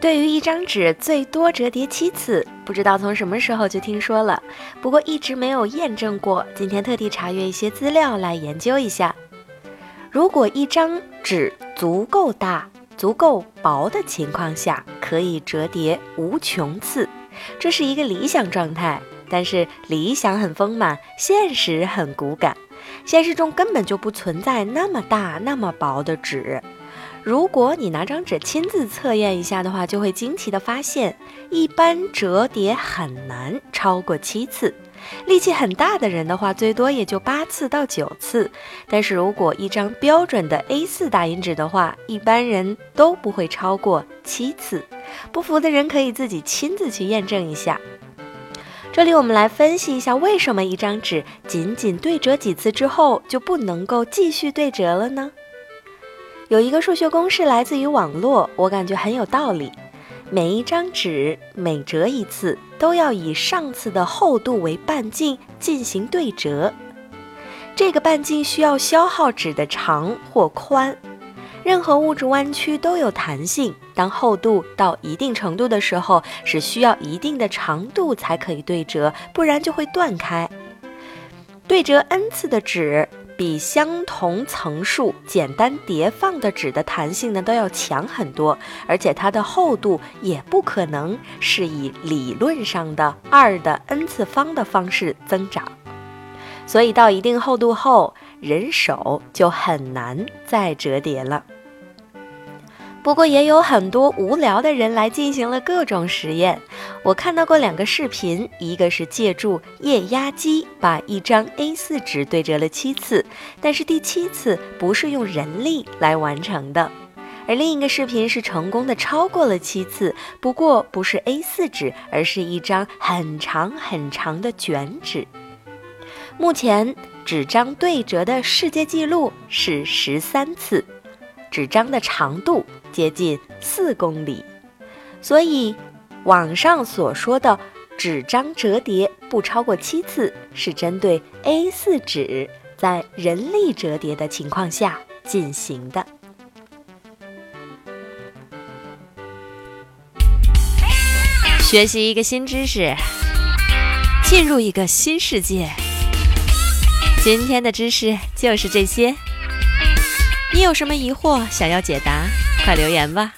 对于一张纸最多折叠七次，不知道从什么时候就听说了，不过一直没有验证过。今天特地查阅一些资料来研究一下。如果一张纸足够大、足够薄的情况下，可以折叠无穷次，这是一个理想状态。但是理想很丰满，现实很骨感。现实中根本就不存在那么大、那么薄的纸。如果你拿张纸亲自测验一下的话，就会惊奇的发现，一般折叠很难超过七次。力气很大的人的话，最多也就八次到九次。但是如果一张标准的 A4 打印纸的话，一般人都不会超过七次。不服的人可以自己亲自去验证一下。这里我们来分析一下，为什么一张纸仅仅对折几次之后就不能够继续对折了呢？有一个数学公式来自于网络，我感觉很有道理。每一张纸每折一次，都要以上次的厚度为半径进行对折。这个半径需要消耗纸的长或宽。任何物质弯曲都有弹性，当厚度到一定程度的时候，是需要一定的长度才可以对折，不然就会断开。对折 n 次的纸。比相同层数简单叠放的纸的弹性呢都要强很多，而且它的厚度也不可能是以理论上的二的 n 次方的方式增长，所以到一定厚度后，人手就很难再折叠了。不过也有很多无聊的人来进行了各种实验。我看到过两个视频，一个是借助液压机把一张 A4 纸对折了七次，但是第七次不是用人力来完成的；而另一个视频是成功的超过了七次，不过不是 A4 纸，而是一张很长很长的卷纸。目前纸张对折的世界纪录是十三次，纸张的长度。接近四公里，所以网上所说的纸张折叠不超过七次，是针对 A4 纸在人力折叠的情况下进行的。学习一个新知识，进入一个新世界。今天的知识就是这些，你有什么疑惑想要解答？快留言吧！